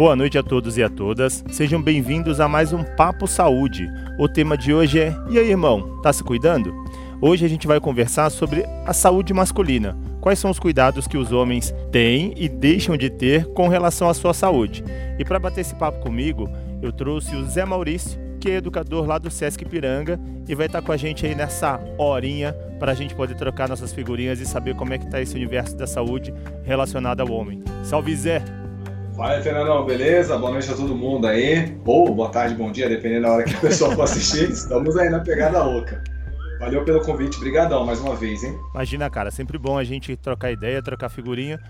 Boa noite a todos e a todas. Sejam bem-vindos a mais um Papo Saúde. O tema de hoje é: E aí, irmão, tá se cuidando? Hoje a gente vai conversar sobre a saúde masculina. Quais são os cuidados que os homens têm e deixam de ter com relação à sua saúde? E para bater esse papo comigo, eu trouxe o Zé Maurício, que é educador lá do Sesc Piranga e vai estar com a gente aí nessa horinha para a gente poder trocar nossas figurinhas e saber como é que está esse universo da saúde relacionado ao homem. Salve Zé! Fala, Fernandão, beleza? Boa noite a todo mundo aí. Ou boa tarde, bom dia, dependendo da hora que a pessoa for assistir. Estamos aí na pegada louca. Valeu pelo convite, brigadão mais uma vez, hein? Imagina, cara, sempre bom a gente trocar ideia, trocar figurinha.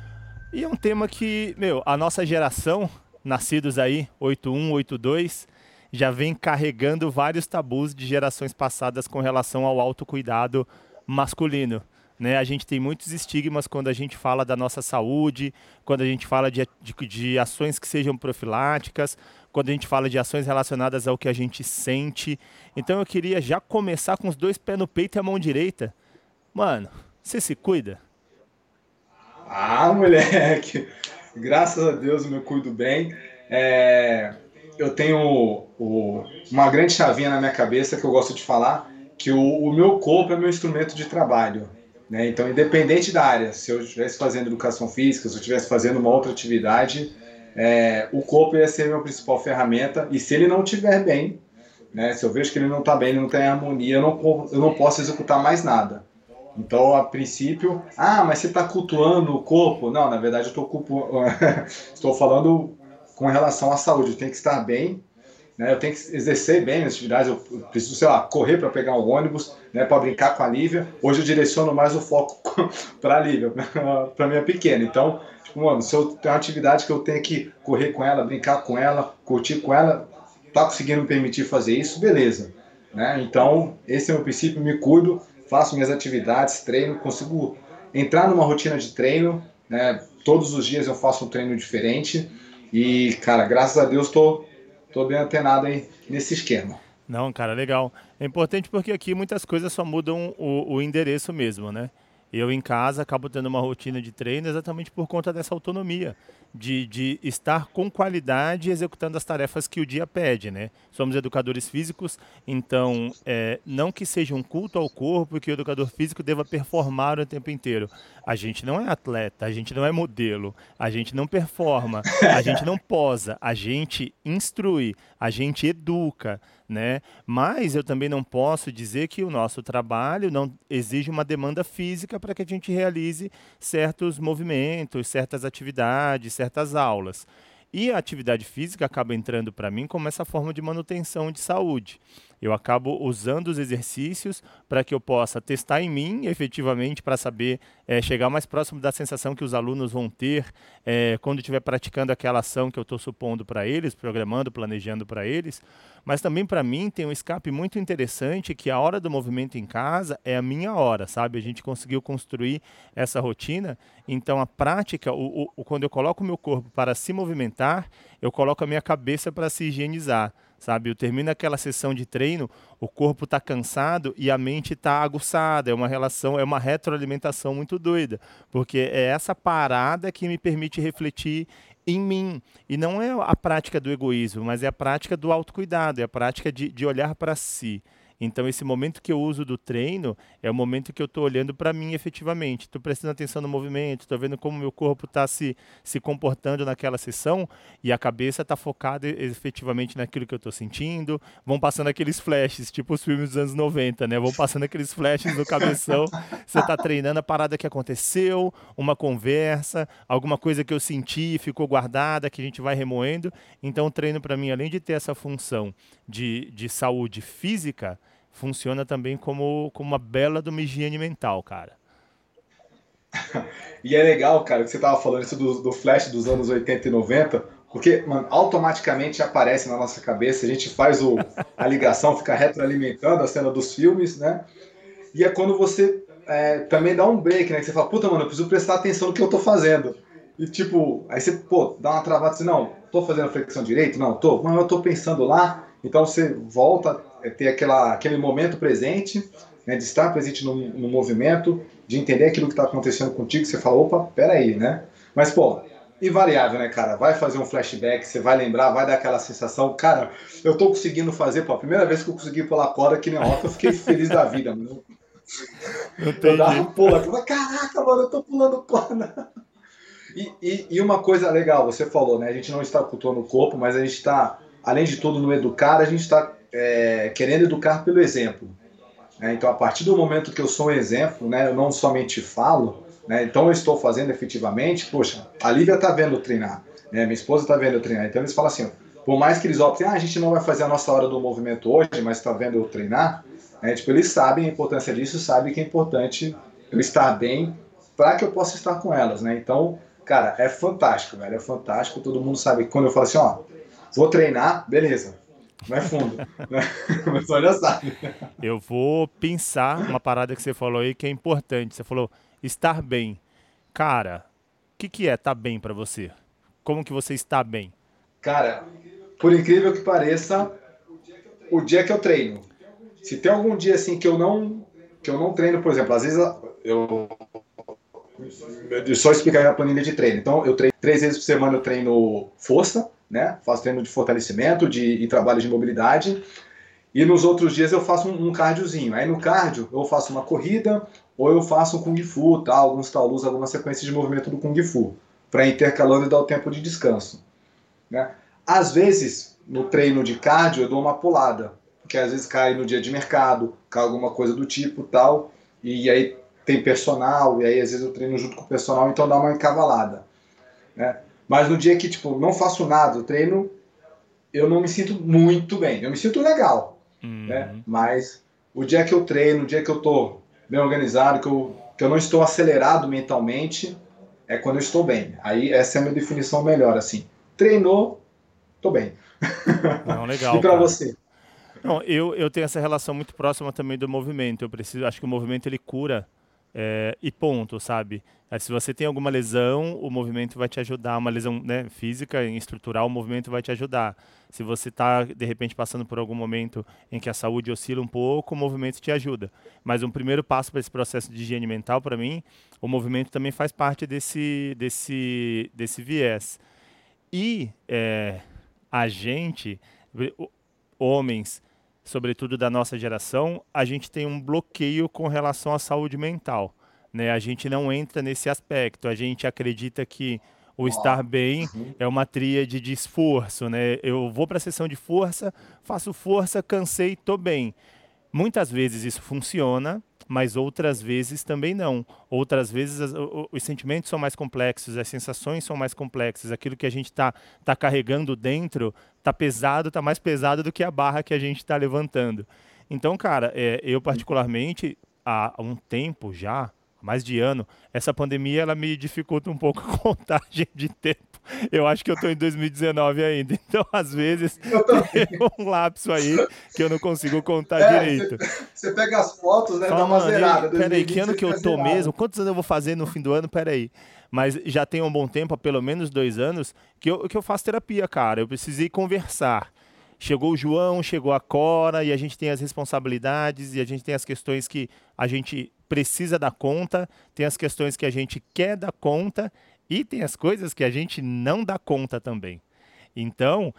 E é um tema que, meu, a nossa geração, nascidos aí, 81, 82, já vem carregando vários tabus de gerações passadas com relação ao autocuidado masculino. Né? A gente tem muitos estigmas quando a gente fala da nossa saúde, quando a gente fala de, de, de, ações que sejam profiláticas, quando a gente fala de ações relacionadas ao que a gente sente. Então eu queria já começar com os dois pés no peito e a mão direita. Mano, você se cuida? Ah, moleque! Graças a Deus eu me cuido bem. É, eu tenho o, uma grande chavinha na minha cabeça que eu gosto de falar, que o, o meu corpo é meu instrumento de trabalho. Né? Então, independente da área, se eu estivesse fazendo educação física, se eu estivesse fazendo uma outra atividade, é, o corpo ia ser a minha principal ferramenta. E se ele não estiver bem, né, se eu vejo que ele não está bem, ele não está em harmonia, eu não, eu não posso executar mais nada. Então, a princípio, ah, mas você está cultuando o corpo? Não, na verdade, eu estou, estou falando com relação à saúde. Tem que estar bem né? Eu tenho que exercer bem as atividades, eu preciso, sei lá, correr para pegar um ônibus, né, para brincar com a Lívia. Hoje eu direciono mais o foco para a Lívia, para minha pequena. Então, tipo, mano, se eu tenho uma atividade que eu tenho que correr com ela, brincar com ela, curtir com ela, tá conseguindo me permitir fazer isso, beleza. Né? Então, esse é o meu princípio, me cuido, faço minhas atividades, treino, consigo entrar numa rotina de treino, né? Todos os dias eu faço um treino diferente e, cara, graças a Deus estou tô bem antenado aí nesse esquema. Não, cara, legal. É importante porque aqui muitas coisas só mudam o, o endereço mesmo, né? Eu em casa acabo tendo uma rotina de treino exatamente por conta dessa autonomia, de, de estar com qualidade executando as tarefas que o dia pede, né? Somos educadores físicos, então é, não que seja um culto ao corpo e que o educador físico deva performar o tempo inteiro. A gente não é atleta, a gente não é modelo, a gente não performa, a gente não posa, a gente instrui, a gente educa né? Mas eu também não posso dizer que o nosso trabalho não exige uma demanda física para que a gente realize certos movimentos, certas atividades, certas aulas. E a atividade física acaba entrando para mim como essa forma de manutenção de saúde. Eu acabo usando os exercícios para que eu possa testar em mim, efetivamente, para saber é, chegar mais próximo da sensação que os alunos vão ter é, quando estiver praticando aquela ação que eu estou supondo para eles, programando, planejando para eles. Mas também para mim tem um escape muito interessante que a hora do movimento em casa é a minha hora, sabe? A gente conseguiu construir essa rotina. Então a prática, o, o, quando eu coloco o meu corpo para se movimentar, eu coloco a minha cabeça para se higienizar sabe? Eu termino aquela sessão de treino, o corpo está cansado e a mente está aguçada. É uma relação, é uma retroalimentação muito doida, porque é essa parada que me permite refletir em mim. E não é a prática do egoísmo, mas é a prática do autocuidado, é a prática de, de olhar para si. Então, esse momento que eu uso do treino é o momento que eu estou olhando para mim efetivamente. Estou prestando atenção no movimento, estou vendo como meu corpo está se, se comportando naquela sessão e a cabeça está focada efetivamente naquilo que eu estou sentindo. Vão passando aqueles flashes, tipo os filmes dos anos 90, né? Vão passando aqueles flashes no cabeção. Você está treinando a parada que aconteceu, uma conversa, alguma coisa que eu senti, ficou guardada, que a gente vai remoendo. Então, o treino para mim, além de ter essa função de, de saúde física, funciona também como, como uma bela uma higiene mental, cara. e é legal, cara, que você tava falando isso do, do flash dos anos 80 e 90, porque, mano, automaticamente aparece na nossa cabeça, a gente faz o, a ligação, fica retroalimentando a cena dos filmes, né? E é quando você é, também dá um break, né? Que você fala, puta, mano, eu preciso prestar atenção no que eu tô fazendo. E tipo, aí você, pô, dá uma travada assim, não, tô fazendo flexão direito? Não, tô, mas eu tô pensando lá. Então você volta ter aquela, aquele momento presente, né, de estar presente no, no movimento, de entender aquilo que está acontecendo contigo, você fala, opa, peraí, né? Mas, pô, invariável, né, cara? Vai fazer um flashback, você vai lembrar, vai dar aquela sensação. Cara, eu tô conseguindo fazer, pô, a primeira vez que eu consegui pular corda aqui na rota, eu fiquei feliz da vida, mano. Eu dava um pulo aqui, mas caraca, mano, eu tô pulando corda. E, e, e, uma coisa legal, você falou, né? A gente não está cultuando o corpo, mas a gente está, além de tudo, no educar, a gente está é, querendo educar pelo exemplo. Né? Então, a partir do momento que eu sou um exemplo, né, eu não somente falo, né, então eu estou fazendo efetivamente, poxa, a Lívia está vendo eu treinar, né, minha esposa está vendo eu treinar. Então, eles falam assim, por mais que eles optem, ah, a gente não vai fazer a nossa hora do movimento hoje, mas está vendo eu treinar, né, tipo, eles sabem a importância disso, sabem que é importante eu estar bem para que eu possa estar com elas, né? Então, cara, é fantástico, velho, é fantástico. Todo mundo sabe que quando eu falo assim, ó, vou treinar, beleza, é fundo. Mas olha sabe. Eu vou pensar uma parada que você falou aí que é importante. Você falou estar bem. Cara, o que, que é estar tá bem para você? Como que você está bem? Cara, por incrível que pareça, o dia que eu treino. Se tem algum dia assim que eu não que eu não treino, por exemplo, às vezes eu só explicar a planilha de treino. Então, eu treino três vezes por semana, eu treino força, né? Faço treino de fortalecimento de, e trabalho de mobilidade. E nos outros dias eu faço um, um cardiozinho. Aí no cardio eu faço uma corrida ou eu faço um Kung Fu, tá? alguns taulus, alguma sequência de movimento do Kung Fu, para intercalando e dar o tempo de descanso. Né? Às vezes, no treino de cardio, eu dou uma pulada, porque às vezes cai no dia de mercado, cai alguma coisa do tipo tal, e aí tem personal, e aí às vezes eu treino junto com o personal, então dá uma encavalada. Né? Mas no dia que, tipo, não faço nada, eu treino, eu não me sinto muito bem. Eu me sinto legal, uhum. né? Mas o dia que eu treino, o dia que eu tô bem organizado, que eu, que eu não estou acelerado mentalmente, é quando eu estou bem. Aí essa é a minha definição melhor, assim. Treinou, tô bem. Não, legal. e para você? Não, eu, eu tenho essa relação muito próxima também do movimento. Eu preciso, acho que o movimento ele cura é, e ponto, sabe? Se você tem alguma lesão, o movimento vai te ajudar, uma lesão né, física, estrutural, o movimento vai te ajudar. Se você está, de repente, passando por algum momento em que a saúde oscila um pouco, o movimento te ajuda. Mas um primeiro passo para esse processo de higiene mental, para mim, o movimento também faz parte desse, desse, desse viés. E é, a gente, homens, sobretudo da nossa geração, a gente tem um bloqueio com relação à saúde mental. Né? A gente não entra nesse aspecto. A gente acredita que o estar bem uhum. é uma tríade de esforço, né? Eu vou para a sessão de força, faço força, cansei, tô bem. Muitas vezes isso funciona, mas outras vezes também não. Outras vezes as, os, os sentimentos são mais complexos, as sensações são mais complexas, aquilo que a gente está tá carregando dentro está pesado, está mais pesado do que a barra que a gente está levantando. Então, cara, é, eu particularmente, há um tempo já, mais de ano, essa pandemia ela me dificulta um pouco a contagem de tempo. Eu acho que eu estou em 2019 ainda. Então, às vezes, tem um lapso aí que eu não consigo contar é, direito. Você pega as fotos, né? Fala, dá uma zerada. Peraí, que ano que eu tô mesmo? Quantos anos eu vou fazer no fim do ano? Peraí. Mas já tem um bom tempo, há pelo menos dois anos, que eu, que eu faço terapia, cara. Eu precisei conversar chegou o João, chegou a Cora e a gente tem as responsabilidades e a gente tem as questões que a gente precisa dar conta, tem as questões que a gente quer dar conta e tem as coisas que a gente não dá conta também. Então,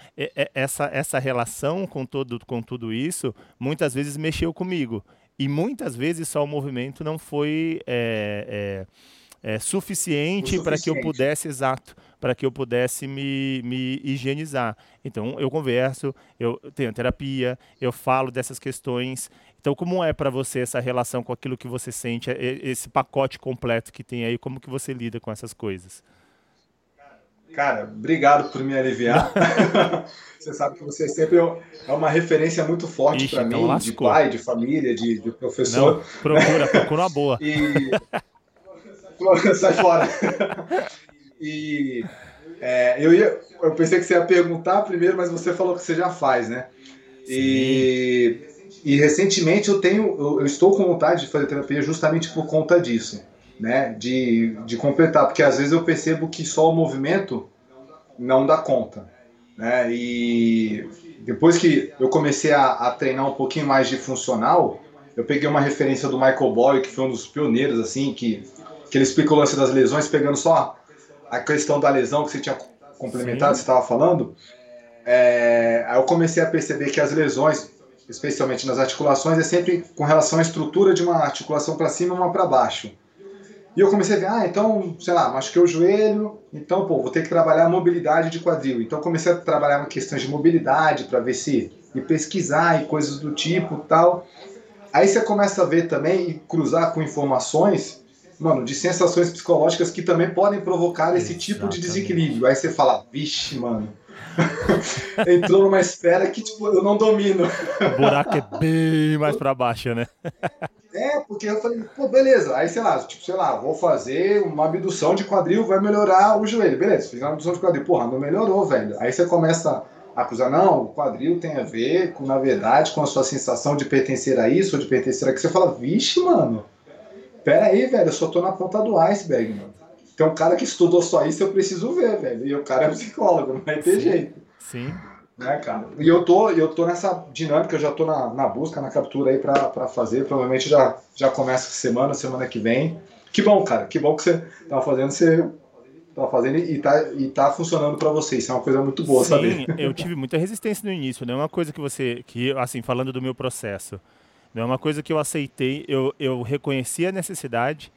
essa, essa relação com, todo, com tudo isso, muitas vezes mexeu comigo. E muitas vezes só o movimento não foi é, é, é, suficiente para que eu pudesse, exato, para que eu pudesse me, me higienizar. Então, eu converso, eu tenho terapia, eu falo dessas questões. Então, como é para você essa relação com aquilo que você sente, esse pacote completo que tem aí, como que você lida com essas coisas? Cara, obrigado por me aliviar. você sabe que você sempre é uma referência muito forte para então mim, lascou. de pai, de família, de, de professor. Não, procura, procura uma boa. e... Sai fora. E é, eu, ia, eu pensei que você ia perguntar primeiro, mas você falou que você já faz, né? E, e recentemente eu tenho, eu, eu, estou com vontade de fazer terapia justamente por conta disso, né? De, de completar, porque às vezes eu percebo que só o movimento não dá conta, né? E depois que eu comecei a, a treinar um pouquinho mais de funcional, eu peguei uma referência do Michael Boyle, que foi um dos pioneiros, assim, que, que ele explica o lance das lesões pegando só a questão da lesão que você tinha complementado, Sim. você estava falando, é, aí eu comecei a perceber que as lesões, especialmente nas articulações, é sempre com relação à estrutura de uma articulação para cima e uma para baixo. E eu comecei a ver, ah, então, sei lá, machuquei o joelho, então, pô, vou ter que trabalhar a mobilidade de quadril. Então, comecei a trabalhar questões de mobilidade para ver se. e pesquisar e coisas do tipo tal. Aí você começa a ver também e cruzar com informações, mano, de sensações psicológicas que também podem provocar esse Exatamente. tipo de desequilíbrio. Aí você fala, vixe, mano. Entrou numa esfera que, tipo, eu não domino. O buraco é bem mais para baixo, né? É, porque eu falei, pô, beleza. Aí, sei lá, tipo, sei lá, vou fazer uma abdução de quadril, vai melhorar o joelho. Beleza, fiz uma abdução de quadril. Porra, não melhorou, velho. Aí você começa a acusar, não, o quadril tem a ver com, na verdade, com a sua sensação de pertencer a isso ou de pertencer a que. Você fala, vixe, mano. Pera aí, velho, eu só tô na ponta do iceberg, mano. Tem um cara que estudou só isso, eu preciso ver, velho. E o cara é psicólogo, não vai ter Sim. jeito. Sim. Né, cara? E eu tô, eu tô nessa dinâmica, eu já tô na, na busca, na captura aí pra, pra fazer. Provavelmente já, já começa semana, semana que vem. Que bom, cara. Que bom que você tá fazendo, você tá fazendo e tá, e tá funcionando para você. Isso é uma coisa muito boa, Sim, saber. eu tive muita resistência no início, não é uma coisa que você, que assim, falando do meu processo, não é uma coisa que eu aceitei, eu, eu reconheci a necessidade,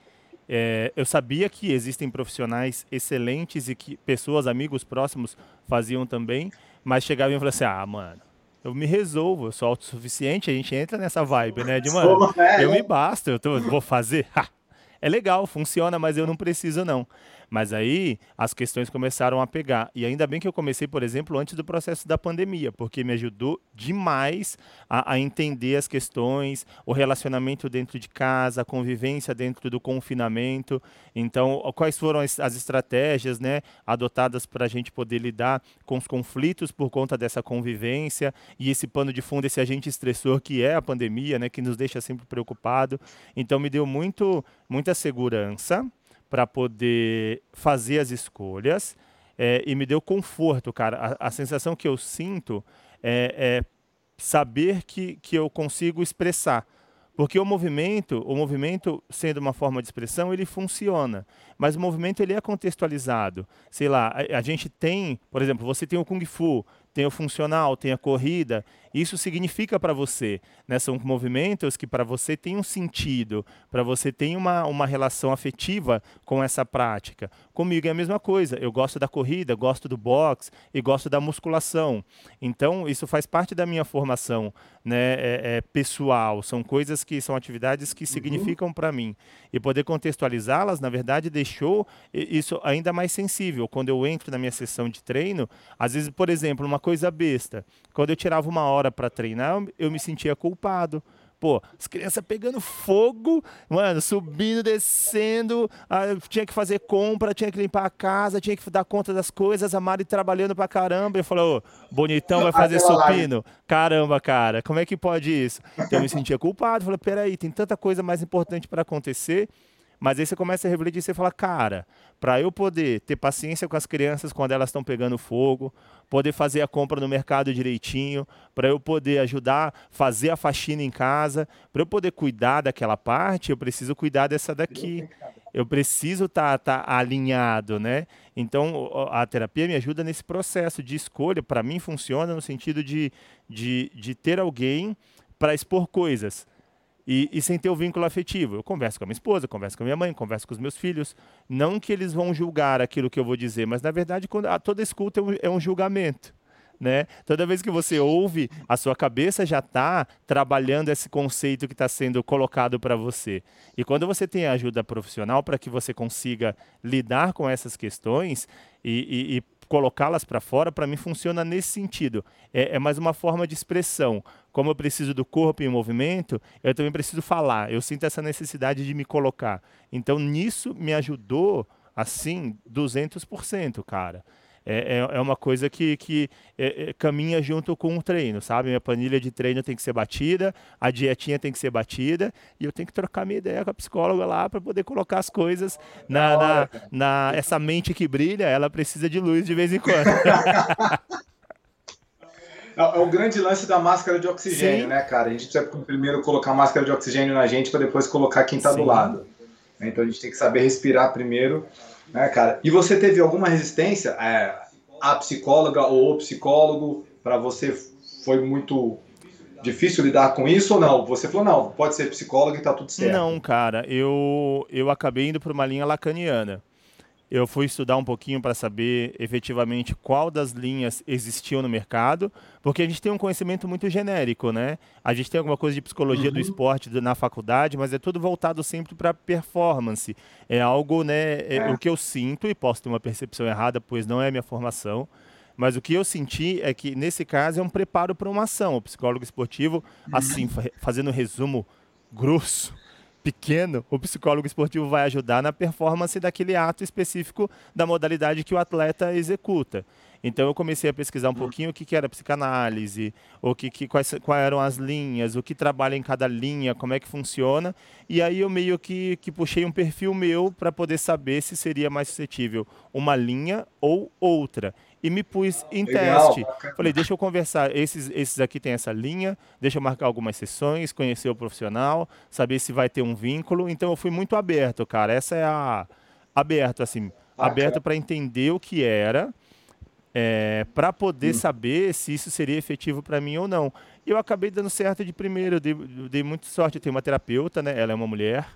é, eu sabia que existem profissionais excelentes e que pessoas, amigos próximos faziam também, mas chegava e falava assim: ah, mano, eu me resolvo, eu sou autossuficiente, a gente entra nessa vibe, né? De, mano, eu me basto, eu tô, vou fazer. é legal, funciona, mas eu não preciso não. Mas aí as questões começaram a pegar. E ainda bem que eu comecei, por exemplo, antes do processo da pandemia, porque me ajudou demais a, a entender as questões, o relacionamento dentro de casa, a convivência dentro do confinamento. Então, quais foram as, as estratégias né, adotadas para a gente poder lidar com os conflitos por conta dessa convivência e esse pano de fundo, esse agente estressor que é a pandemia, né, que nos deixa sempre preocupado. Então, me deu muito, muita segurança para poder fazer as escolhas é, e me deu conforto, cara. A, a sensação que eu sinto é, é, saber que, que eu consigo expressar. Porque o movimento, o movimento sendo uma forma de expressão, ele funciona. Mas o movimento ele é contextualizado. Sei lá, a, a gente tem, por exemplo, você tem o Kung Fu, tem o funcional, tem a corrida. Isso significa para você, né? São movimentos que para você tem um sentido, para você tem uma, uma relação afetiva com essa prática. Comigo é a mesma coisa. Eu gosto da corrida, gosto do boxe e gosto da musculação. Então, isso faz parte da minha formação né, é, é, pessoal. São coisas que são atividades que uhum. significam para mim. E poder contextualizá-las, na verdade, deixou isso ainda mais sensível. Quando eu entro na minha sessão de treino, às vezes, por exemplo, uma coisa besta. Quando eu tirava uma hora para treinar, eu me sentia culpado. Pô, as crianças pegando fogo, mano, subindo, descendo, tinha que fazer compra, tinha que limpar a casa, tinha que dar conta das coisas, a Mari trabalhando pra caramba. Eu falei, ô, bonitão vai fazer supino? Caramba, cara, como é que pode isso? Então eu me sentia culpado, falei, peraí, tem tanta coisa mais importante para acontecer mas aí você começa a refletir e você fala, cara, para eu poder ter paciência com as crianças quando elas estão pegando fogo, poder fazer a compra no mercado direitinho, para eu poder ajudar, fazer a faxina em casa, para eu poder cuidar daquela parte, eu preciso cuidar dessa daqui. Eu preciso estar tá, tá alinhado, né? Então, a terapia me ajuda nesse processo de escolha. Para mim, funciona no sentido de, de, de ter alguém para expor coisas e, e, sem ter o vínculo afetivo. Eu converso com a minha esposa, converso com a minha mãe, converso com os meus filhos. Não que eles vão julgar aquilo que eu vou dizer, mas na verdade quando, a, toda escuta é um, é um julgamento. Né? Toda vez que você ouve, a sua cabeça já está trabalhando esse conceito que está sendo colocado para você. E quando você tem ajuda profissional para que você consiga lidar com essas questões e, e, e colocá-las para fora, para mim funciona nesse sentido. É, é, mais uma forma de expressão. Como eu preciso do corpo em movimento, eu também preciso falar. Eu sinto essa necessidade de me colocar. Então, nisso me ajudou, assim, 200%, cara é, é, é uma coisa que, que é, é, caminha junto com o treino, sabe? Minha planilha de treino tem que ser batida, a dietinha tem que ser batida, e eu tenho que trocar minha ideia com a psicóloga lá para poder colocar as coisas na, na, na, essa mente que brilha, ela precisa de luz de vez em quando. É, é o grande lance da máscara de oxigênio, Sim. né, cara? A gente precisa primeiro colocar máscara de oxigênio na gente para depois colocar quem está do lado. Né? Então a gente tem que saber respirar primeiro, né, cara? E você teve alguma resistência? É, a psicóloga ou o psicólogo para você foi muito difícil lidar com isso ou não? Você falou, não, pode ser psicólogo e tá tudo certo. Não, cara, eu, eu acabei indo para uma linha lacaniana. Eu fui estudar um pouquinho para saber efetivamente qual das linhas existiam no mercado, porque a gente tem um conhecimento muito genérico, né? A gente tem alguma coisa de psicologia uhum. do esporte na faculdade, mas é tudo voltado sempre para performance. É algo, né? É, é. O que eu sinto, e posso ter uma percepção errada, pois não é minha formação, mas o que eu senti é que, nesse caso, é um preparo para uma ação. O psicólogo esportivo, assim, fazendo um resumo grosso, pequeno, o psicólogo esportivo vai ajudar na performance daquele ato específico da modalidade que o atleta executa. Então eu comecei a pesquisar um pouquinho o que, que era psicanálise, o que, que quais, quais eram as linhas, o que trabalha em cada linha, como é que funciona. E aí eu meio que, que puxei um perfil meu para poder saber se seria mais suscetível uma linha ou outra e me pus em Legal. teste. Falei, deixa eu conversar. Esses, esses aqui tem essa linha, deixa eu marcar algumas sessões, conhecer o profissional, saber se vai ter um vínculo. Então eu fui muito aberto, cara. Essa é a. Aberto, assim. Ah, aberto para entender o que era, é, para poder hum. saber se isso seria efetivo para mim ou não. E eu acabei dando certo de primeiro, eu dei, eu dei muita sorte. Eu tenho uma terapeuta, né? Ela é uma mulher.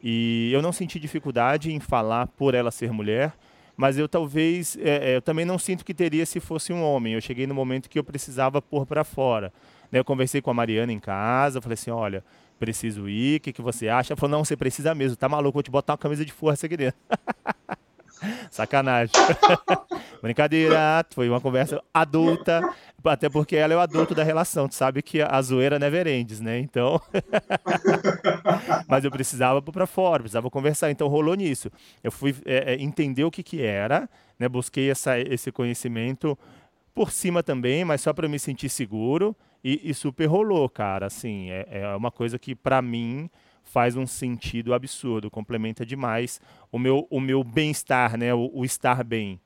E eu não senti dificuldade em falar por ela ser mulher mas eu talvez, é, é, eu também não sinto que teria se fosse um homem. Eu cheguei no momento que eu precisava pôr para fora. Eu conversei com a Mariana em casa, falei assim, olha, preciso ir, o que, que você acha? Ela falou, não, você precisa mesmo, tá maluco, vou te botar uma camisa de força aqui dentro. Sacanagem. Brincadeira, foi uma conversa adulta, até porque ela é o adulto da relação, tu sabe que a zoeira never ends, né? Então. Mas eu precisava pôr pra fora, precisava conversar, então rolou nisso. Eu fui é, é, entender o que, que era, né? Busquei essa, esse conhecimento por cima também, mas só para me sentir seguro. E, e, super rolou, cara. Assim, é, é uma coisa que para mim faz um sentido absurdo, complementa demais o meu, o meu bem-estar, né? O, o, estar bem.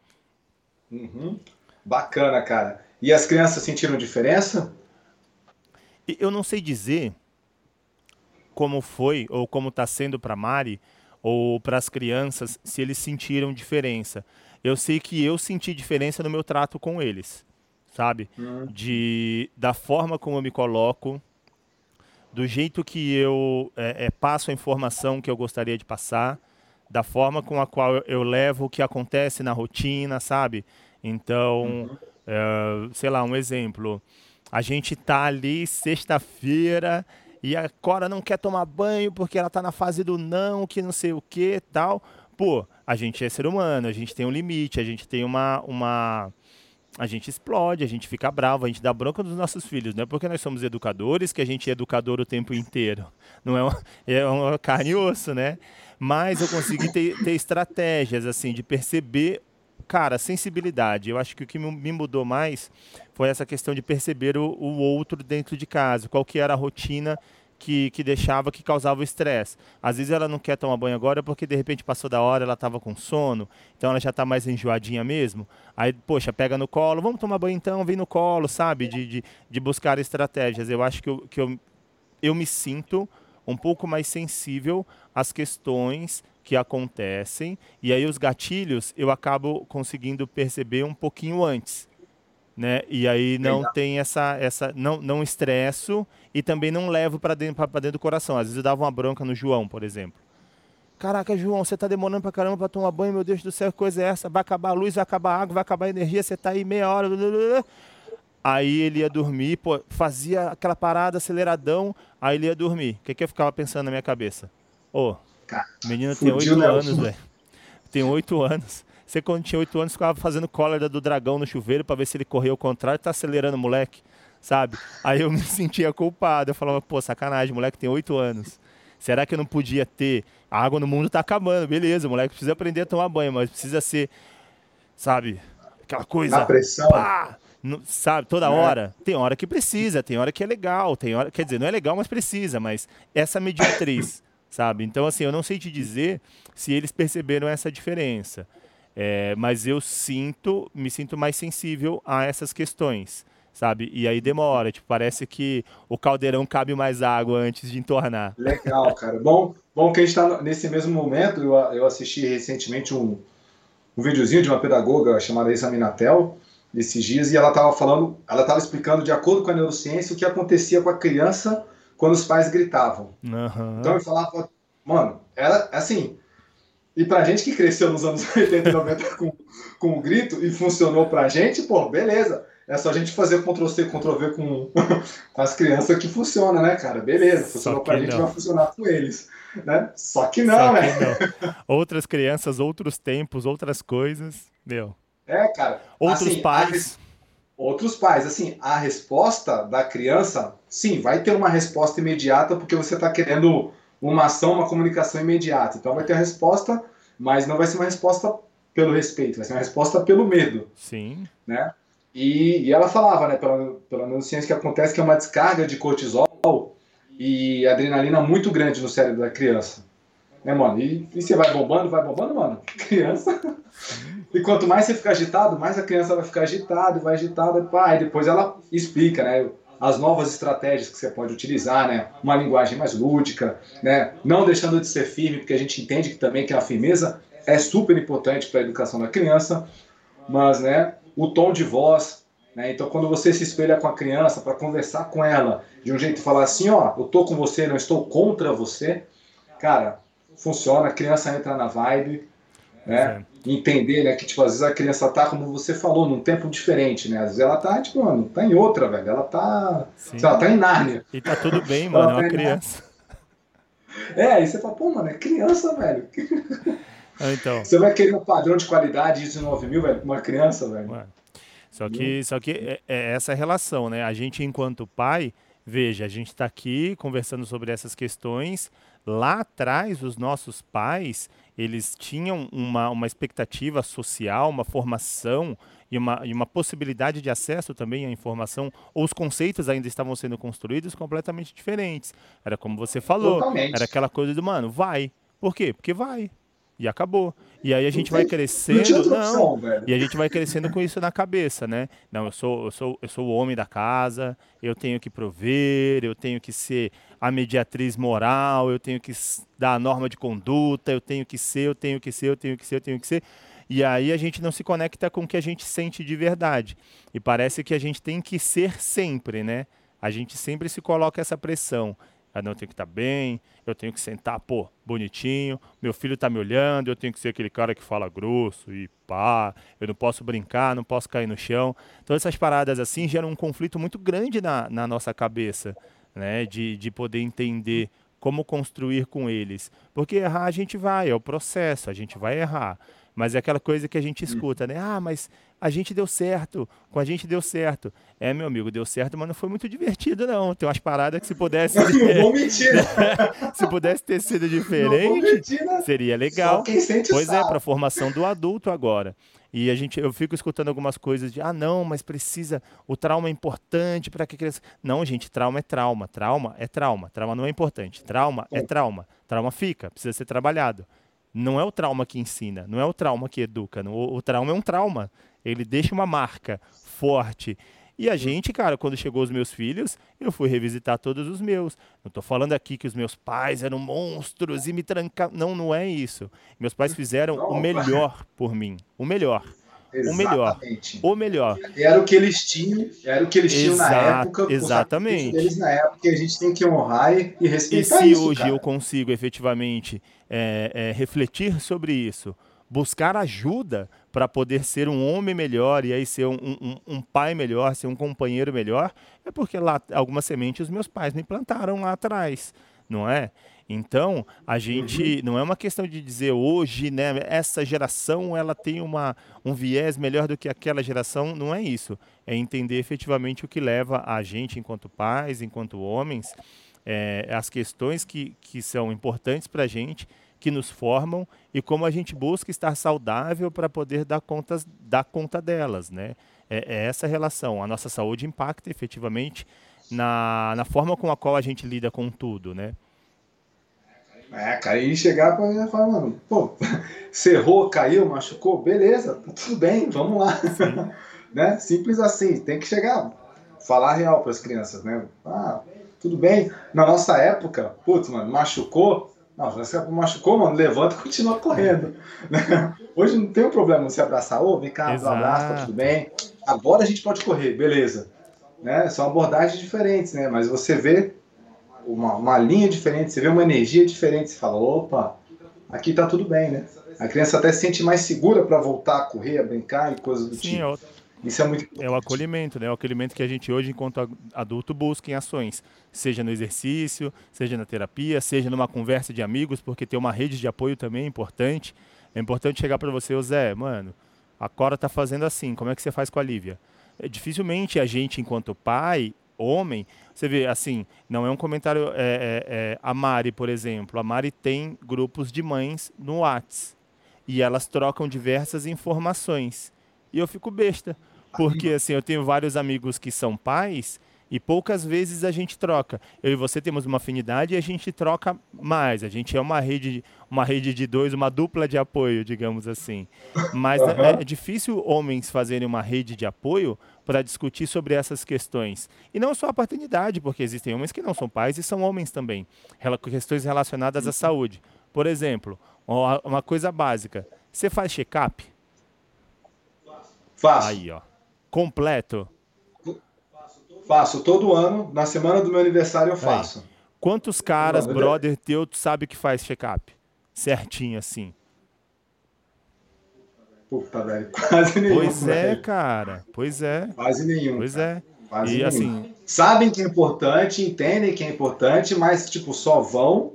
Uhum. Bacana, cara. E as crianças sentiram diferença? Eu não sei dizer como foi ou como está sendo para Mari ou para as crianças se eles sentiram diferença. Eu sei que eu senti diferença no meu trato com eles, sabe? Hum. De da forma como eu me coloco, do jeito que eu é, é, passo a informação que eu gostaria de passar, da forma com a qual eu levo o que acontece na rotina, sabe? Então, uhum. é, sei lá, um exemplo. A gente tá ali sexta-feira e a Cora não quer tomar banho porque ela tá na fase do não, que não sei o que tal. Pô, a gente é ser humano, a gente tem um limite, a gente tem uma, uma a gente explode, a gente fica bravo, a gente dá bronca dos nossos filhos. Não é porque nós somos educadores que a gente é educador o tempo inteiro. Não é uma, é uma carne e osso, né? Mas eu consegui ter, ter estratégias, assim, de perceber, cara, sensibilidade. Eu acho que o que me mudou mais foi essa questão de perceber o, o outro dentro de casa, qual que era a rotina que, que deixava, que causava estresse. Às vezes ela não quer tomar banho agora porque de repente passou da hora, ela estava com sono, então ela já está mais enjoadinha mesmo. Aí, poxa, pega no colo, vamos tomar banho então, vem no colo, sabe? De, de, de buscar estratégias. Eu acho que, eu, que eu, eu me sinto um pouco mais sensível às questões que acontecem e aí os gatilhos eu acabo conseguindo perceber um pouquinho antes né? E aí não Legal. tem essa essa não não estresso e também não levo para dentro para dentro do coração. Às vezes eu dava uma bronca no João, por exemplo. Caraca, João, você tá demorando pra caramba pra tomar banho, meu Deus do céu, que coisa é essa? Vai acabar a luz, vai acabar a água, vai acabar a energia, você tá aí meia hora. Aí ele ia dormir, pô, fazia aquela parada aceleradão, aí ele ia dormir. O que, que eu ficava pensando na minha cabeça? Ô, oh, menino tem oito anos, velho. Tem oito anos. Você, quando tinha 8 anos, ficava fazendo cólera do dragão no chuveiro para ver se ele corria ao contrário, tá acelerando o moleque, sabe? Aí eu me sentia culpado. Eu falava, pô, sacanagem, moleque tem 8 anos. Será que eu não podia ter? A água no mundo tá acabando, beleza, moleque precisa aprender a tomar banho, mas precisa ser, sabe, aquela coisa. Na pressão. Pá, no, sabe, toda é. hora. Tem hora que precisa, tem hora que é legal, tem hora, quer dizer, não é legal, mas precisa, mas essa mediatriz, sabe? Então, assim, eu não sei te dizer se eles perceberam essa diferença. É, mas eu sinto, me sinto mais sensível a essas questões, sabe? E aí demora, tipo, parece que o caldeirão cabe mais água antes de entornar. Legal, cara. Bom, Bom que a gente está nesse mesmo momento, eu, eu assisti recentemente um, um videozinho de uma pedagoga chamada Isa Minatel, esses dias, e ela estava falando, ela estava explicando, de acordo com a neurociência, o que acontecia com a criança quando os pais gritavam. Uhum. Então eu falava, mano, era assim. E pra gente que cresceu nos anos 80 e 90 com, com o grito e funcionou pra gente, pô, beleza. É só a gente fazer Ctrl-C, Ctrl-V com, com as crianças que funciona, né, cara? Beleza, funcionou pra gente, vai funcionar com eles. Né? Só que não, Só né? Que não. Outras crianças, outros tempos, outras coisas, meu. É, cara. Outros assim, pais. Outros pais, assim, a resposta da criança, sim, vai ter uma resposta imediata porque você está querendo uma ação, uma comunicação imediata. Então vai ter a resposta, mas não vai ser uma resposta pelo respeito, vai ser uma resposta pelo medo. Sim. Né? E, e ela falava, né, pela, pela neurociência, que acontece que é uma descarga de cortisol e adrenalina muito grande no cérebro da criança. Né, mano? E, e você vai bombando, vai bombando, mano. Criança. E quanto mais você fica agitado, mais a criança vai ficar agitada, vai agitada, pá, e depois ela explica, né? As novas estratégias que você pode utilizar, né? Uma linguagem mais lúdica, né? Não deixando de ser firme, porque a gente entende que também que a firmeza é super importante para a educação da criança, mas, né? O tom de voz, né? Então, quando você se espelha com a criança para conversar com ela de um jeito e falar assim, ó, eu tô com você, não estou contra você, cara, funciona, a criança entra na vibe, né? Entender, né, que tipo, às vezes a criança tá, como você falou, num tempo diferente, né? Às vezes ela tá, tipo, mano, tá em outra, velho. Ela tá. Sei lá, tá em Nárnia. E tá tudo bem, mano, é uma tá criança. É, aí você fala, pô, mano, é criança, velho. Ah, então. Você vai querer um padrão de qualidade de 19 mil, velho, uma criança, velho. Mano. Só que, só que é, é essa relação, né? A gente, enquanto pai, veja, a gente está aqui conversando sobre essas questões. Lá atrás, os nossos pais, eles tinham uma, uma expectativa social, uma formação e uma, e uma possibilidade de acesso também à informação, ou os conceitos ainda estavam sendo construídos completamente diferentes. Era como você falou, Totalmente. era aquela coisa do, mano, vai. Por quê? Porque vai. E acabou. E aí a gente vai crescendo. Não, e a gente vai crescendo com isso na cabeça, né? Não, eu sou, eu sou, eu sou o homem da casa, eu tenho que prover, eu tenho que ser a mediatriz moral, eu tenho que dar a norma de conduta, eu tenho que ser, eu tenho que ser, eu tenho que ser, eu tenho que ser. E aí a gente não se conecta com o que a gente sente de verdade. E parece que a gente tem que ser sempre, né? A gente sempre se coloca essa pressão. Ah, não, eu tenho que estar tá bem, eu tenho que sentar, pô, bonitinho, meu filho tá me olhando, eu tenho que ser aquele cara que fala grosso e pá, eu não posso brincar, não posso cair no chão. Todas essas paradas assim geram um conflito muito grande na, na nossa cabeça, né? De, de poder entender como construir com eles. Porque errar a gente vai, é o processo, a gente vai errar. Mas é aquela coisa que a gente escuta, né? Ah, mas a gente deu certo, com a gente deu certo. É, meu amigo, deu certo, mas não foi muito divertido, não. Tem umas paradas que se pudesse. não vou mentir. se pudesse ter sido diferente, mentir, né? seria legal. Pois sabe. é, para a formação do adulto agora. E a gente, eu fico escutando algumas coisas de, ah, não, mas precisa, o trauma é importante para que criança. Não, gente, trauma é trauma, trauma é trauma, trauma não é importante, trauma é trauma, trauma fica, precisa ser trabalhado. Não é o trauma que ensina, não é o trauma que educa. O, o trauma é um trauma. Ele deixa uma marca forte. E a gente, cara, quando chegou os meus filhos, eu fui revisitar todos os meus. Não estou falando aqui que os meus pais eram monstros e me trancavam. Não, não é isso. Meus pais fizeram o melhor por mim. O melhor. O melhor. O melhor. Era o que eles tinham, era o que eles tinham na época. Exatamente. Eles na época a gente tem que honrar e, e respeitar E se isso, hoje cara? eu consigo efetivamente é, é, refletir sobre isso, buscar ajuda para poder ser um homem melhor e aí ser um, um, um, pai melhor, ser um companheiro melhor, é porque lá algumas sementes os meus pais me plantaram lá atrás, não é? Então, a gente uhum. não é uma questão de dizer hoje, né, essa geração ela tem uma, um viés melhor do que aquela geração, não é isso. É entender efetivamente o que leva a gente, enquanto pais, enquanto homens, é, as questões que, que são importantes para a gente, que nos formam e como a gente busca estar saudável para poder dar, contas, dar conta delas. Né? É, é essa relação. A nossa saúde impacta efetivamente na, na forma com a qual a gente lida com tudo. Né? É, cara, e chegar para falar, mano, pô, você errou, caiu, machucou, beleza, tá tudo bem, vamos lá. né? Simples assim, tem que chegar, falar real para as crianças, né? Ah, tudo bem. Na nossa época, putz, mano, machucou, Não, você machucou, mano, levanta e continua correndo. Hoje não tem um problema você abraçar, ô, vem cá, Exato. abraço, tá tudo bem. Agora a gente pode correr, beleza. Né? São abordagens diferentes, né? Mas você vê uma, uma linha diferente, você vê uma energia diferente, você fala, opa, aqui tá tudo bem, né? A criança até se sente mais segura para voltar a correr, a brincar e coisas do Sim, tipo. É isso é muito importante. É o acolhimento, né? O acolhimento que a gente hoje, enquanto adulto, busca em ações. Seja no exercício, seja na terapia, seja numa conversa de amigos, porque ter uma rede de apoio também é importante. É importante chegar para você, Zé, mano, a Cora tá fazendo assim, como é que você faz com a Lívia? É, dificilmente a gente, enquanto pai, homem, você vê, assim, não é um comentário. É, é, é, a Mari, por exemplo, a Mari tem grupos de mães no Whats e elas trocam diversas informações. E eu fico besta, porque assim, eu tenho vários amigos que são pais e poucas vezes a gente troca. Eu e você temos uma afinidade e a gente troca mais. A gente é uma rede, uma rede de dois, uma dupla de apoio, digamos assim. Mas uhum. é, difícil homens fazerem uma rede de apoio para discutir sobre essas questões. E não só a paternidade, porque existem homens que não são pais e são homens também. Questões relacionadas à saúde. Por exemplo, uma coisa básica. Você faz check-up? Faço. Aí, ó. Completo? Faço todo ano. Na semana do meu aniversário eu faço. Aí. Quantos caras, brother teu, tu sabe que faz check-up? Certinho assim. Puta, velho, quase nenhum. Pois é, velho. cara. Pois é. Quase nenhum. Pois é. Quase e nenhum. assim. Sabem que é importante, entendem que é importante, mas, tipo, só vão.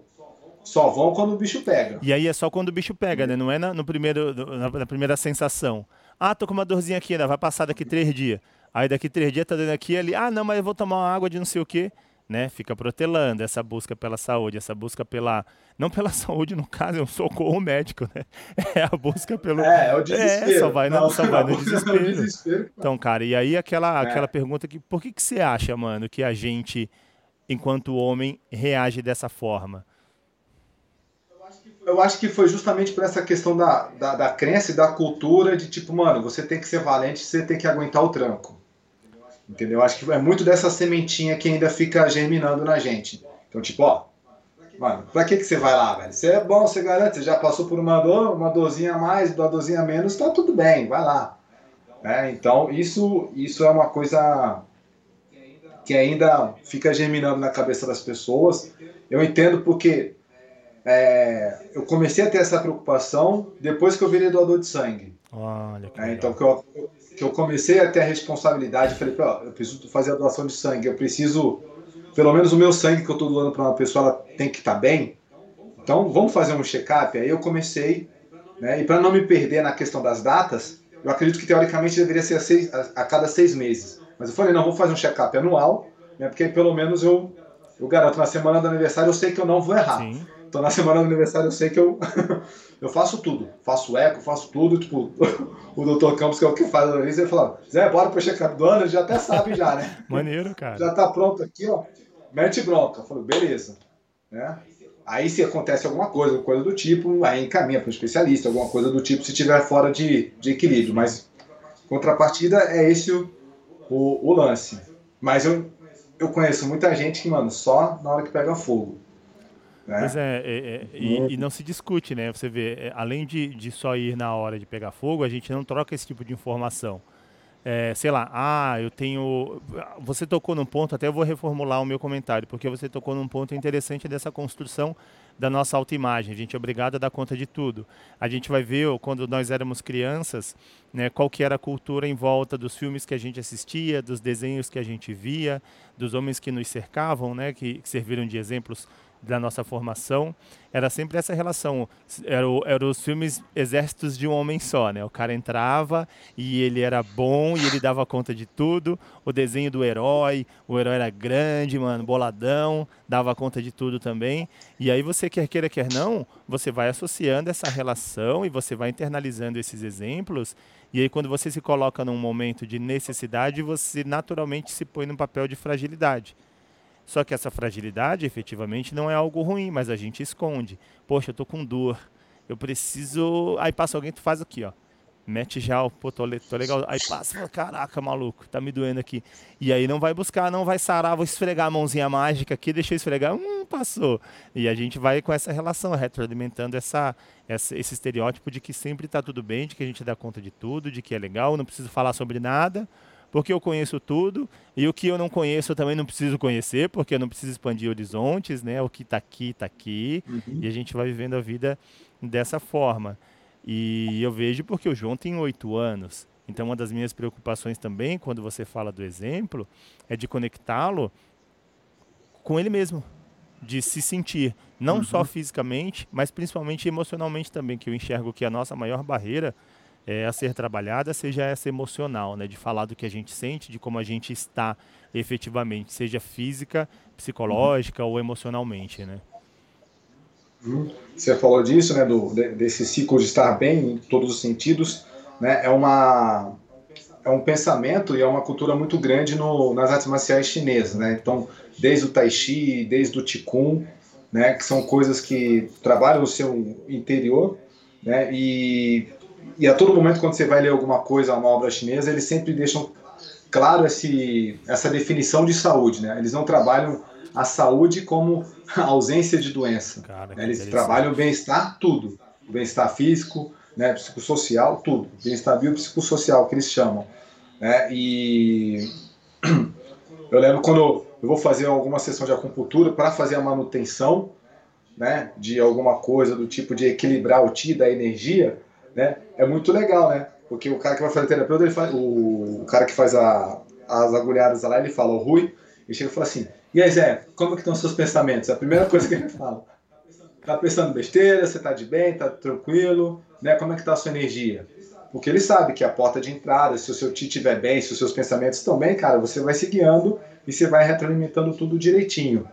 Só vão quando o bicho pega. E aí é só quando o bicho pega, né? Não é na, no primeiro, na, na primeira sensação. Ah, tô com uma dorzinha aqui, né? Vai passar daqui três dias. Aí daqui três dias tá dando aqui ali. Ah, não, mas eu vou tomar uma água de não sei o quê né, fica protelando essa busca pela saúde, essa busca pela não pela saúde no caso, é um socorro médico, né? É a busca pelo É, é o desespero. É, só vai, não, só vai no desespero. É desespero. Então, cara, e aí aquela é. aquela pergunta que por que que você acha, mano, que a gente enquanto homem reage dessa forma? Eu acho que foi justamente por essa questão da, da, da crença e da cultura de tipo, mano, você tem que ser valente, você tem que aguentar o tranco. Entendeu? Acho que é muito dessa sementinha que ainda fica germinando na gente. Então, tipo, ó, mano, pra que, que você vai lá, velho? Você é bom, você garante, você já passou por uma dor, uma dorzinha a mais, uma dorzinha a menos, tá tudo bem, vai lá. É, então, isso, isso é uma coisa que ainda fica germinando na cabeça das pessoas. Eu entendo porque é, eu comecei a ter essa preocupação depois que eu virei doador de sangue. Olha que é, então, que eu, que eu comecei a ter a responsabilidade, falei, ó, eu preciso fazer a doação de sangue, eu preciso, pelo menos o meu sangue que eu estou doando para uma pessoa, ela tem que estar tá bem. Então, vamos fazer um check-up? Aí eu comecei, né, e para não me perder na questão das datas, eu acredito que teoricamente deveria ser a, seis, a, a cada seis meses. Mas eu falei, não, vou fazer um check-up anual, né, porque pelo menos eu, eu garanto, na semana do aniversário eu sei que eu não vou errar. Sim. Então na semana do aniversário eu sei que eu, eu faço tudo. Faço eco, faço tudo. Tipo, o doutor Campos, que é o que faz a analista, ele fala, Zé, bora pro check-up do ano, ele já até sabe já, né? Maneiro, cara. Já tá pronto aqui, ó. Mete bronca. Eu falo, beleza. Né? Aí se acontece alguma coisa, coisa do tipo, aí encaminha para um especialista, alguma coisa do tipo, se tiver fora de, de equilíbrio. Mas contrapartida é esse o, o, o lance. Mas eu, eu conheço muita gente que, mano, só na hora que pega fogo. Né? Pois é, é, é e, e, não se discute, né? Você vê, é, além de, de só ir na hora de pegar fogo, a gente não troca esse tipo de informação. É, sei lá, ah, eu tenho. Você tocou num ponto, até eu vou reformular o meu comentário, porque você tocou num ponto interessante dessa construção da nossa autoimagem. A gente é obrigado a dar conta de tudo. A gente vai ver, quando nós éramos crianças, né, qual que era a cultura em volta dos filmes que a gente assistia, dos desenhos que a gente via, dos homens que nos cercavam, né, que, que serviram de exemplos da nossa formação, era sempre essa relação. Eram era os filmes Exércitos de um Homem Só, né? O cara entrava e ele era bom e ele dava conta de tudo. O desenho do herói, o herói era grande, mano, boladão, dava conta de tudo também. E aí você quer queira, quer não, você vai associando essa relação e você vai internalizando esses exemplos. E aí quando você se coloca num momento de necessidade, você naturalmente se põe num papel de fragilidade. Só que essa fragilidade, efetivamente, não é algo ruim, mas a gente esconde. Poxa, eu tô com dor. Eu preciso. Aí passa alguém, tu faz aqui, ó. Mete já, pô, tô, tô legal. Aí passa, fala, caraca, maluco, tá me doendo aqui. E aí não vai buscar, não vai sarar, vou esfregar a mãozinha mágica aqui, deixa eu esfregar. Hum, passou. E a gente vai com essa relação, retroalimentando essa, essa, esse estereótipo de que sempre está tudo bem, de que a gente dá conta de tudo, de que é legal, não preciso falar sobre nada, porque eu conheço tudo, e o que eu não conheço eu também não preciso conhecer, porque eu não preciso expandir horizontes, né? O que está aqui, está aqui, uhum. e a gente vai vivendo a vida dessa forma. E eu vejo porque o João tem oito anos. Então, uma das minhas preocupações também, quando você fala do exemplo, é de conectá-lo com ele mesmo, de se sentir, não uhum. só fisicamente, mas principalmente emocionalmente também, que eu enxergo que a nossa maior barreira é, a ser trabalhada seja essa emocional, né, de falar do que a gente sente, de como a gente está efetivamente, seja física, psicológica uhum. ou emocionalmente, né? Uhum. Você falou disso, né, do, desse ciclo de estar bem em todos os sentidos, né, é uma é um pensamento e é uma cultura muito grande no, nas artes marciais chinesas, né? Então, desde o Tai Chi, desde o Qigong, né, que são coisas que trabalham o seu interior, né? E, e a todo momento quando você vai ler alguma coisa, uma obra chinesa, eles sempre deixam claro esse, essa definição de saúde, né? Eles não trabalham a saúde como a ausência de doença. Cara, né? Eles trabalham o bem-estar, tudo. O bem-estar físico, né, psicossocial, tudo. Bem-estar biopsicossocial, que eles chamam. Né? E eu lembro quando eu vou fazer alguma sessão de acupuntura para fazer a manutenção né, de alguma coisa do tipo de equilibrar o ti da energia, né, é muito legal, né? Porque o cara que vai fazer terapeuta, ele faz, o, cara que faz a, as agulhadas lá, ele fala, o Rui, ele chega e fala assim, e aí Zé, como que estão os seus pensamentos? É a primeira coisa que ele fala. Tá pensando besteira, você tá de bem, tá tranquilo, né? Como é que tá a sua energia? Porque ele sabe que a porta de entrada, se o seu ti estiver bem, se os seus pensamentos estão bem, cara, você vai se guiando e você vai retroalimentando tudo direitinho.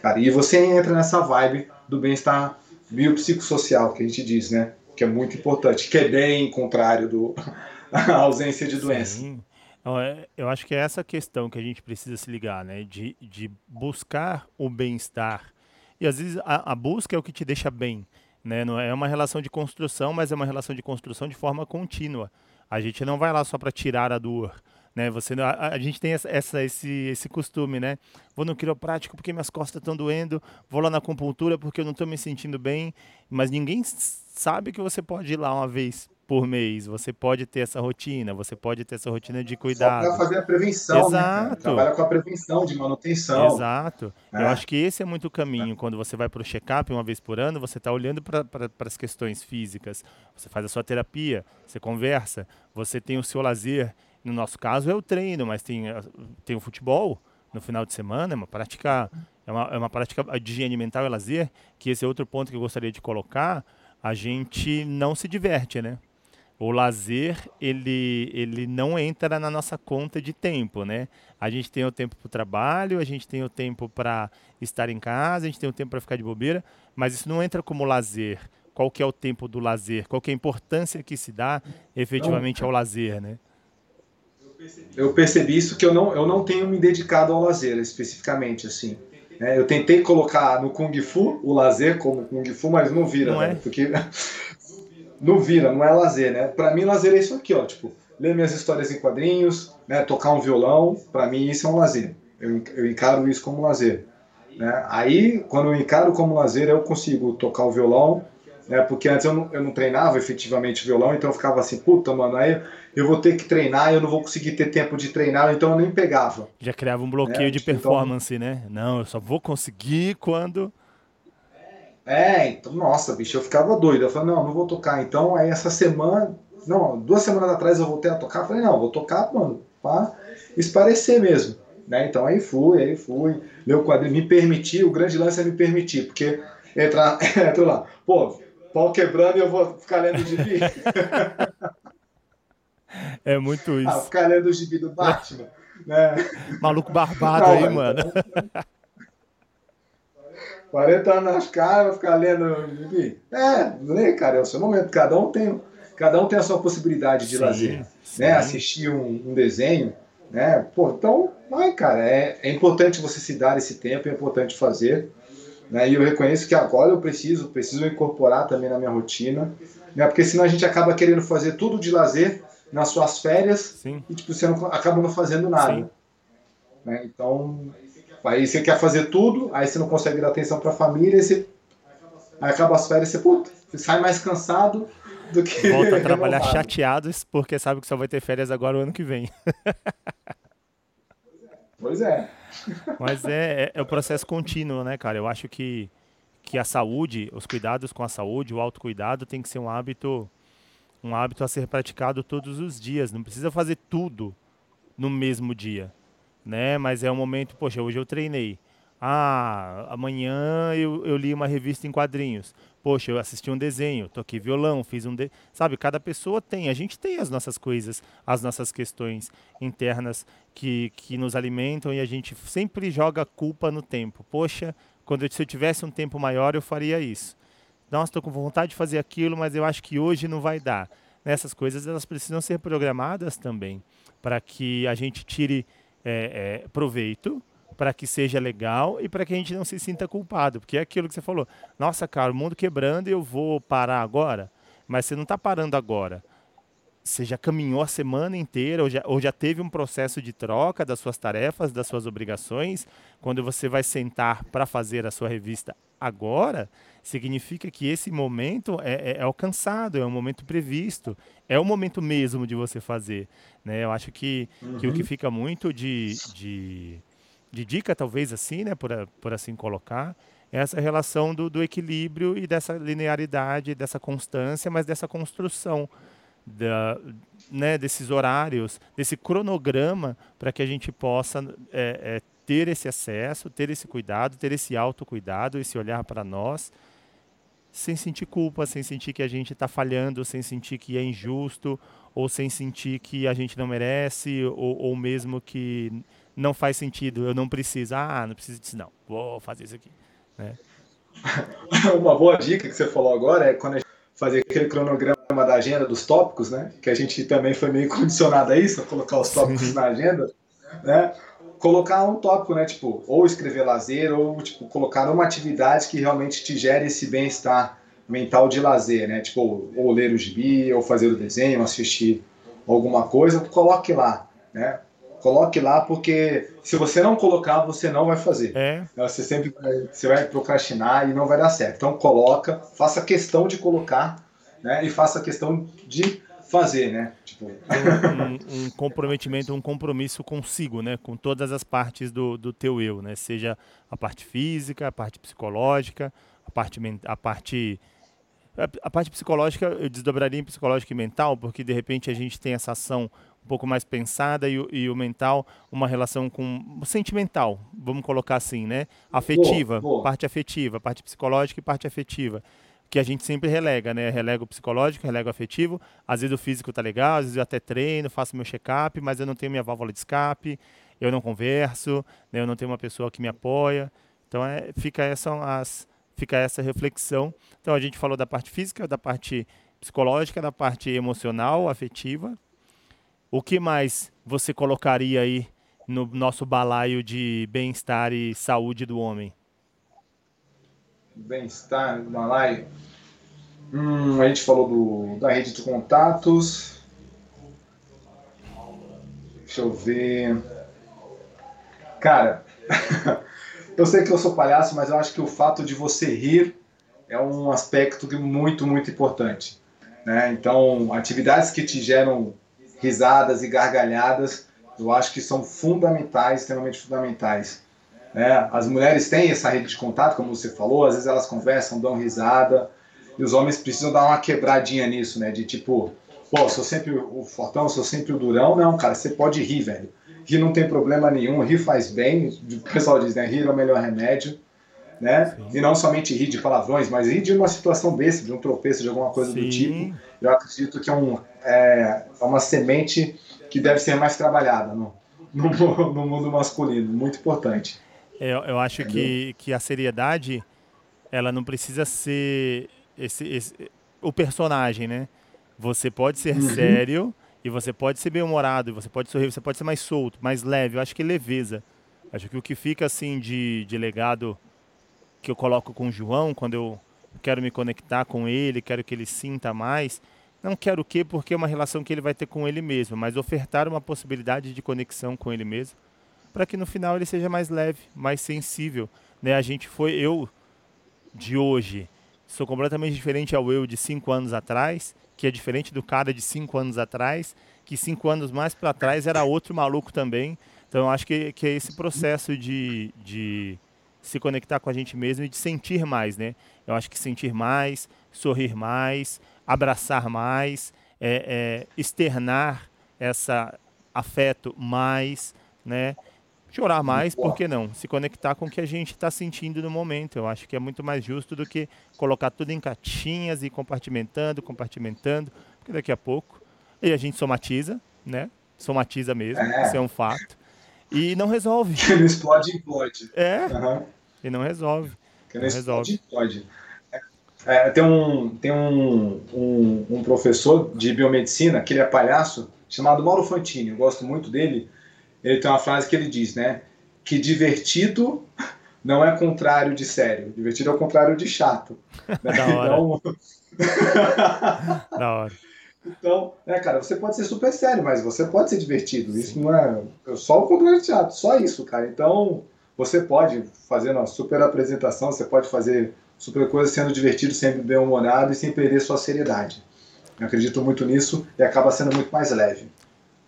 Cara, e você entra nessa vibe do bem-estar biopsicossocial que a gente diz, né? Que é muito importante, que é bem contrário do a ausência de doença. Sim. É, eu acho que é essa questão que a gente precisa se ligar, né? De, de buscar o bem-estar. E às vezes a, a busca é o que te deixa bem. Né? Não é uma relação de construção, mas é uma relação de construção de forma contínua. A gente não vai lá só para tirar a dor. Né? Você, a, a, gente tem essa, essa, esse, esse costume, né? Vou no quiroprático porque minhas costas estão doendo, vou lá na acupuntura porque eu não estou me sentindo bem, mas ninguém sabe que você pode ir lá uma vez por mês. Você pode ter essa rotina, você pode ter essa rotina de cuidado. Para fazer a prevenção, Exato. Né, Trabalha com a prevenção de manutenção. Exato. É. Eu acho que esse é muito o caminho. É. Quando você vai para o check-up uma vez por ano, você está olhando para as questões físicas. Você faz a sua terapia, você conversa, você tem o seu lazer. No nosso caso é o treino, mas tem, tem o futebol no final de semana, é uma prática, é uma, é uma prática de higiene mental e lazer, que esse é outro ponto que eu gostaria de colocar. A gente não se diverte, né? o lazer ele, ele não entra na nossa conta de tempo, né? A gente tem o tempo para o trabalho, a gente tem o tempo para estar em casa, a gente tem o tempo para ficar de bobeira, mas isso não entra como lazer. Qual que é o tempo do lazer? Qual que é a importância que se dá efetivamente ao lazer, né? Eu percebi isso que eu não, eu não tenho me dedicado ao lazer especificamente, assim. É, eu tentei colocar no Kung Fu o lazer como Kung Fu, mas não vira, não né? é? porque não vira, não é lazer, né? Para mim, lazer é isso aqui, ó, tipo, ler minhas histórias em quadrinhos, né, tocar um violão, para mim isso é um lazer. Eu, eu encaro isso como lazer. Né? Aí, quando eu encaro como lazer, eu consigo tocar o violão, né? Porque antes eu não, eu não treinava efetivamente violão, então eu ficava assim, puta, mano, aí eu vou ter que treinar, eu não vou conseguir ter tempo de treinar, então eu nem pegava. Já criava um bloqueio né? de tipo, então performance, então... né? Não, eu só vou conseguir quando é, então, nossa, bicho, eu ficava doido. Eu falei, não, não vou tocar. Então, aí essa semana, não, duas semanas atrás eu voltei a tocar. Falei, não, vou tocar, mano, pra esparecer mesmo. Né? Então, aí fui, aí fui. Meu quadrinho me permitir, o grande lance é me permitir, porque entrar, entro lá, pô, pau quebrando e eu vou ficar lendo o gibi. É muito ah, isso. Ah, ficar lendo o gibi do Batman. né? Maluco barbado não, aí, mano. Então, 40 anos nas caras, vai ficar lendo. É, lê, cara, é o seu momento. Cada um tem, cada um tem a sua possibilidade de sim, lazer. Sim. Né? Assistir um, um, desenho. Né? Pô, então, vai, cara, é, é importante você se dar esse tempo, é importante fazer. Né? E eu reconheço que agora eu preciso, preciso incorporar também na minha rotina. Né? Porque senão a gente acaba querendo fazer tudo de lazer nas suas férias sim. e tipo, você não, acaba não fazendo nada. Né? Então, Aí você quer fazer tudo, aí você não consegue dar atenção para a família, aí, você, aí acaba as férias, você, puta, você sai mais cansado do que. Volta a trabalhar chateado porque sabe que só vai ter férias agora o ano que vem. Pois é. Mas é, é, é o processo contínuo, né, cara? Eu acho que, que a saúde, os cuidados com a saúde, o autocuidado tem que ser um hábito, um hábito a ser praticado todos os dias. Não precisa fazer tudo no mesmo dia, né? Mas é um momento, poxa, hoje eu treinei. Ah, amanhã eu, eu li uma revista em quadrinhos. Poxa, eu assisti um desenho, toquei violão, fiz um. De... Sabe, cada pessoa tem, a gente tem as nossas coisas, as nossas questões internas que, que nos alimentam e a gente sempre joga culpa no tempo. Poxa, quando eu, se eu tivesse um tempo maior, eu faria isso. Nossa, estou com vontade de fazer aquilo, mas eu acho que hoje não vai dar. Essas coisas elas precisam ser programadas também para que a gente tire é, é, proveito para que seja legal e para que a gente não se sinta culpado, porque é aquilo que você falou. Nossa, cara, o mundo quebrando e eu vou parar agora, mas você não está parando agora. Você já caminhou a semana inteira ou já, ou já teve um processo de troca das suas tarefas, das suas obrigações. Quando você vai sentar para fazer a sua revista agora, significa que esse momento é, é, é, alcançado, é um momento previsto, é o momento mesmo de você fazer. Né? Eu acho que, uhum. que o que uhum. fica muito de, de de dica, talvez assim, né, por, por assim colocar, é essa relação do, do equilíbrio e dessa linearidade, dessa constância, mas dessa construção da, né, desses horários, desse cronograma, para que a gente possa é, é, ter esse acesso, ter esse cuidado, ter esse autocuidado, esse olhar para nós, sem sentir culpa, sem sentir que a gente está falhando, sem sentir que é injusto, ou sem sentir que a gente não merece, ou, ou mesmo que não faz sentido, eu não preciso, ah, não preciso disso não, vou fazer isso aqui. Né? Uma boa dica que você falou agora é quando a gente fazer aquele cronograma da agenda dos tópicos, né? Que a gente também foi meio condicionado a isso, a colocar os tópicos Sim. na agenda, né? Colocar um tópico, né? Tipo, ou escrever lazer, ou tipo, colocar uma atividade que realmente te gere esse bem-estar mental de lazer, né? Tipo, ou ler o gibi, ou fazer o desenho, assistir alguma coisa, coloque lá, né? Coloque lá, porque se você não colocar, você não vai fazer. É. Você sempre vai, você vai procrastinar e não vai dar certo. Então coloca, faça questão de colocar, né? E faça questão de fazer, né? Tipo... Um, um, comprometimento, um compromisso consigo, né? Com todas as partes do, do teu eu, né? Seja a parte física, a parte psicológica, a parte a parte a parte psicológica eu desdobraria em psicológica e mental, porque de repente a gente tem essa ação um pouco mais pensada e, e, o mental uma relação com sentimental, vamos colocar assim, né? Afetiva, boa, boa. parte afetiva, parte psicológica e parte afetiva, que a gente sempre relega, né? Relega o psicológico, relega o afetivo. Às vezes o físico tá legal, às vezes eu até treino, faço meu check-up, mas eu não tenho minha válvula de escape, eu não converso, né? eu não tenho uma pessoa que me apoia. Então é, fica essa as fica essa reflexão. Então a gente falou da parte física, da parte psicológica, da parte emocional, afetiva, o que mais você colocaria aí no nosso balaio de bem-estar e saúde do homem? Bem-estar balaio? Hum, a gente falou do, da rede de contatos. Deixa eu ver. Cara, eu sei que eu sou palhaço, mas eu acho que o fato de você rir é um aspecto muito, muito importante. Né? Então, atividades que te geram risadas e gargalhadas, eu acho que são fundamentais, extremamente fundamentais. Né? As mulheres têm essa rede de contato, como você falou, às vezes elas conversam, dão risada, e os homens precisam dar uma quebradinha nisso, né? De tipo, pô, sou sempre o fortão, sou sempre o durão. Não, cara, você pode rir, velho. Rir não tem problema nenhum, rir faz bem. O pessoal diz, né? Rir é o melhor remédio. Né? E não somente rir de palavrões, mas rir de uma situação desse, de um tropeço, de alguma coisa Sim. do tipo. Eu acredito que é um, é, é uma semente que deve ser mais trabalhada no, no, no mundo masculino, muito importante. Eu, eu acho que, que a seriedade ela não precisa ser esse, esse o personagem, né? Você pode ser uhum. sério e você pode ser bem-humorado, você pode sorrir, você pode ser mais solto, mais leve. Eu acho que leveza. Acho que o que fica assim de, de legado que eu coloco com o João, quando eu quero me conectar com ele, quero que ele sinta mais, não quero o quê? Porque é uma relação que ele vai ter com ele mesmo, mas ofertar uma possibilidade de conexão com ele mesmo, para que no final ele seja mais leve, mais sensível. Né? A gente foi, eu de hoje, sou completamente diferente ao eu de cinco anos atrás, que é diferente do cara de cinco anos atrás, que cinco anos mais para trás era outro maluco também. Então eu acho que, que é esse processo de, de se conectar com a gente mesmo e de sentir mais, né? Eu acho que sentir mais, sorrir mais, abraçar mais, é, é, externar essa afeto mais, né? Chorar mais, por que não? Se conectar com o que a gente está sentindo no momento. Eu acho que é muito mais justo do que colocar tudo em caixinhas e compartimentando, compartimentando, porque daqui a pouco e a gente somatiza, né? Somatiza mesmo, é. isso é um fato. E não resolve. Que não explode, implode. É. Uhum. E não resolve. Que não, não. Explode, É, tem um, tem um, um, um, professor de biomedicina, que ele é palhaço, chamado Mauro Fantini, eu gosto muito dele ele tem uma frase que ele diz, né? Que divertido não é contrário de sério. Divertido é o contrário de chato. Né? Da hora. Então... da hora. Então, né, cara, você pode ser super sério, mas você pode ser divertido. Isso Sim. não é só o contrário de chato, só isso, cara. Então, você pode fazer uma super apresentação, você pode fazer super coisa sendo divertido, sempre bem-humorado e sem perder sua seriedade. Eu acredito muito nisso e acaba sendo muito mais leve.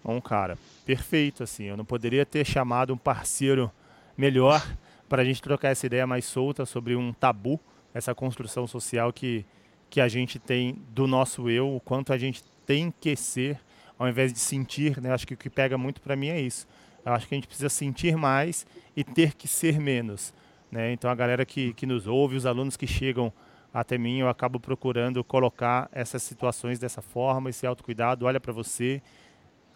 Bom, cara, perfeito, assim. Eu não poderia ter chamado um parceiro melhor para a gente trocar essa ideia mais solta sobre um tabu, essa construção social que, que a gente tem do nosso eu, o quanto a gente tem que ser, ao invés de sentir, né? Acho que o que pega muito para mim é isso. Eu acho que a gente precisa sentir mais e ter que ser menos. Né? Então a galera que, que nos ouve, os alunos que chegam até mim, eu acabo procurando colocar essas situações dessa forma, esse autocuidado, olha para você,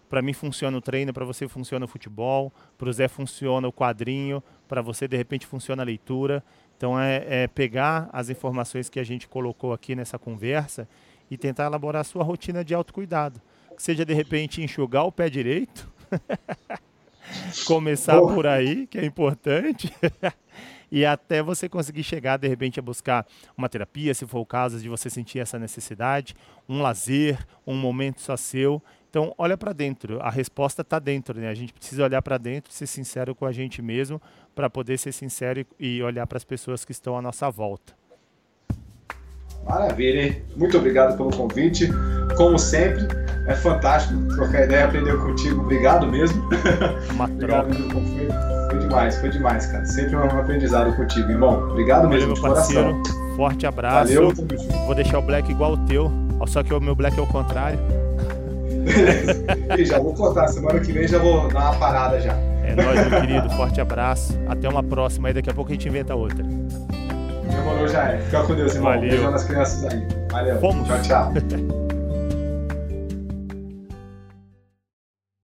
para mim funciona o treino, para você funciona o futebol, para o Zé funciona o quadrinho, para você de repente funciona a leitura. Então é, é, pegar as informações que a gente colocou aqui nessa conversa e tentar elaborar a sua rotina de autocuidado. Que seja de repente enxugar o pé direito, começar por aí, que é importante. e até você conseguir chegar de repente a buscar uma terapia, se for o caso de você sentir essa necessidade, um lazer, um momento só seu então, olha para dentro. A resposta está dentro, né? A gente precisa olhar para dentro, ser sincero com a gente mesmo, para poder ser sincero e olhar para as pessoas que estão à nossa volta. Maravilha, hein? Muito obrigado pelo convite. Como sempre, é fantástico trocar ideia, aprender contigo. Obrigado mesmo. Uma obrigado mesmo. Foi, foi, demais, foi demais, cara. Sempre um aprendizado contigo, irmão. Obrigado Valeu, mesmo, de parceiro. coração. Forte abraço. Valeu. Vou deixar o black igual o teu, só que o meu black é o contrário e já vou contar, semana que vem já vou dar uma parada já. É nóis, meu querido. Forte abraço. Até uma próxima aí, daqui a pouco a gente inventa outra. Demorou já é. Fica com Deus, irmão. Valeu. Beijão nas crianças aí. Valeu. Fomos. Tchau, tchau.